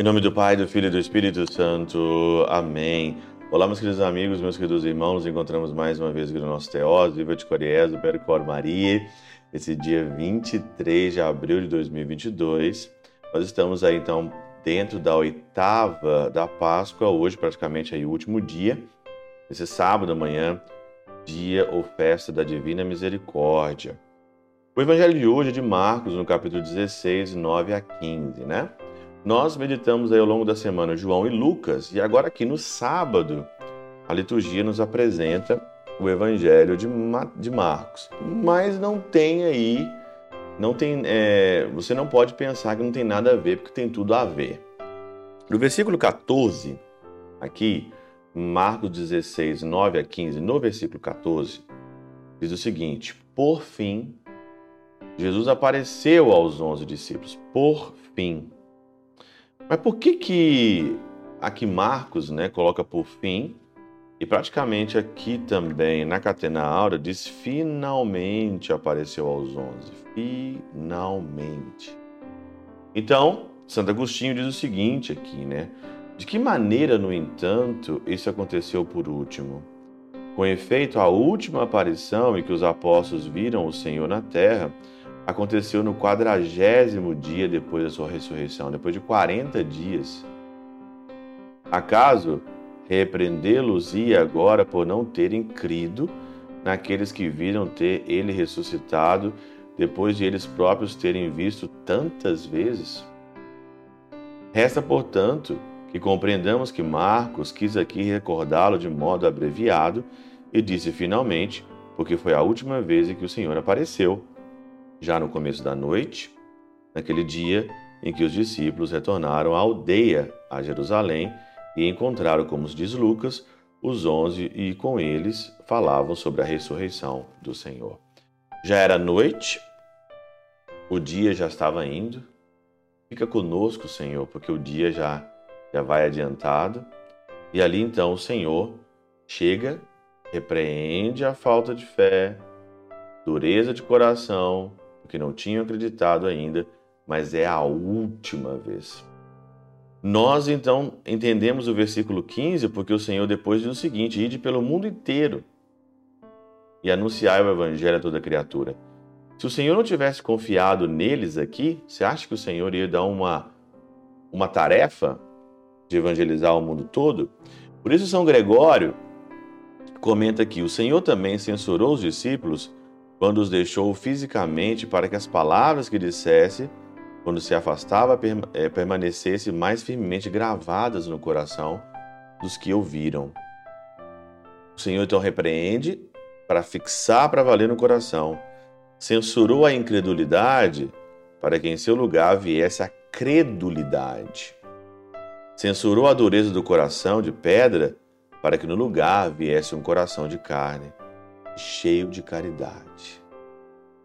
Em nome do Pai, do Filho e do Espírito Santo. Amém. Olá, meus queridos amigos, meus queridos irmãos. Nos encontramos mais uma vez aqui no nosso Teós, Viva de Coriés, do Percor Maria. Esse dia 23 de abril de 2022. Nós estamos aí, então, dentro da oitava da Páscoa, hoje praticamente aí o último dia. Esse sábado amanhã, dia ou festa da Divina Misericórdia. O evangelho de hoje é de Marcos, no capítulo 16, 9 a 15, né? Nós meditamos aí ao longo da semana João e Lucas, e agora aqui no sábado, a liturgia nos apresenta o Evangelho de, de Marcos. Mas não tem aí, não tem, é, você não pode pensar que não tem nada a ver, porque tem tudo a ver. No versículo 14, aqui, Marcos 16, 9 a 15, no versículo 14, diz o seguinte: Por fim, Jesus apareceu aos onze discípulos. Por fim. Mas por que que aqui Marcos, né, coloca por fim e praticamente aqui também na Catena Aura diz finalmente apareceu aos onze, finalmente. Então Santo Agostinho diz o seguinte aqui, né? De que maneira, no entanto, isso aconteceu por último? Com efeito, a última aparição em que os apóstolos viram o Senhor na terra aconteceu no quadragésimo dia depois da sua ressurreição, depois de 40 dias. Acaso repreendê-los-ia agora por não terem crido naqueles que viram ter ele ressuscitado, depois de eles próprios terem visto tantas vezes? Resta, portanto, que compreendamos que Marcos quis aqui recordá-lo de modo abreviado e disse finalmente, porque foi a última vez em que o Senhor apareceu já no começo da noite, naquele dia em que os discípulos retornaram à aldeia, a Jerusalém, e encontraram, como diz Lucas, os onze e com eles falavam sobre a ressurreição do Senhor. Já era noite, o dia já estava indo. Fica conosco, Senhor, porque o dia já, já vai adiantado. E ali então o Senhor chega, repreende a falta de fé, dureza de coração, porque não tinham acreditado ainda, mas é a última vez. Nós então entendemos o versículo 15 porque o Senhor depois diz o seguinte: ide pelo mundo inteiro e anunciai o evangelho a toda criatura. Se o Senhor não tivesse confiado neles aqui, você acha que o Senhor ia dar uma, uma tarefa de evangelizar o mundo todo? Por isso, São Gregório comenta aqui: o Senhor também censurou os discípulos quando os deixou fisicamente para que as palavras que dissesse, quando se afastava, eh, permanecessem mais firmemente gravadas no coração dos que ouviram. O Senhor então repreende para fixar para valer no coração. Censurou a incredulidade para que em seu lugar viesse a credulidade. Censurou a dureza do coração de pedra para que no lugar viesse um coração de carne cheio de caridade.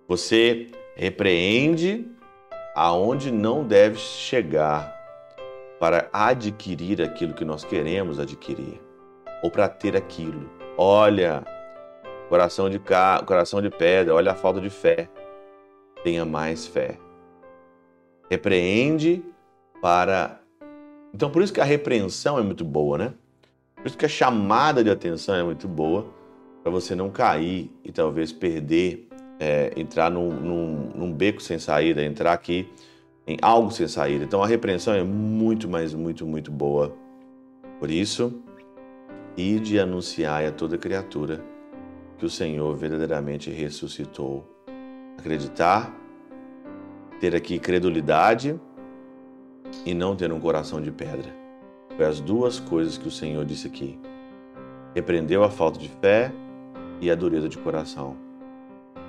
Você repreende aonde não deve chegar para adquirir aquilo que nós queremos adquirir ou para ter aquilo. Olha, coração de ca... coração de pedra, olha a falta de fé. Tenha mais fé. Repreende para Então por isso que a repreensão é muito boa, né? Por isso que a chamada de atenção é muito boa para você não cair e talvez perder, é, entrar num, num, num, beco sem saída, entrar aqui em algo sem saída. Então a repreensão é muito, mas muito, muito boa. Por isso, ide anunciar a toda criatura que o Senhor verdadeiramente ressuscitou. Acreditar, ter aqui credulidade e não ter um coração de pedra. Foi as duas coisas que o Senhor disse aqui. Repreendeu a falta de fé e a dureza de coração.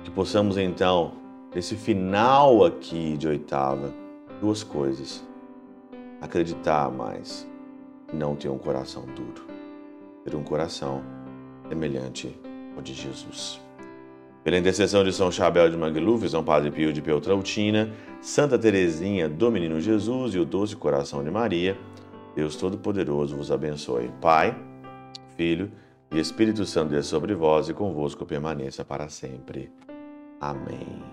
Que possamos então, nesse final aqui de oitava, duas coisas: acreditar mais, não ter um coração duro, ter um coração semelhante ao de Jesus. Pela intercessão de São Chabel de Mangluf, São Padre Pio de Peltrautina, Santa Teresinha do Menino Jesus e o Doce Coração de Maria, Deus Todo-Poderoso vos abençoe. Pai, Filho E Espírito Santo é sobre vós e convosco permaneça para sempre. Amém.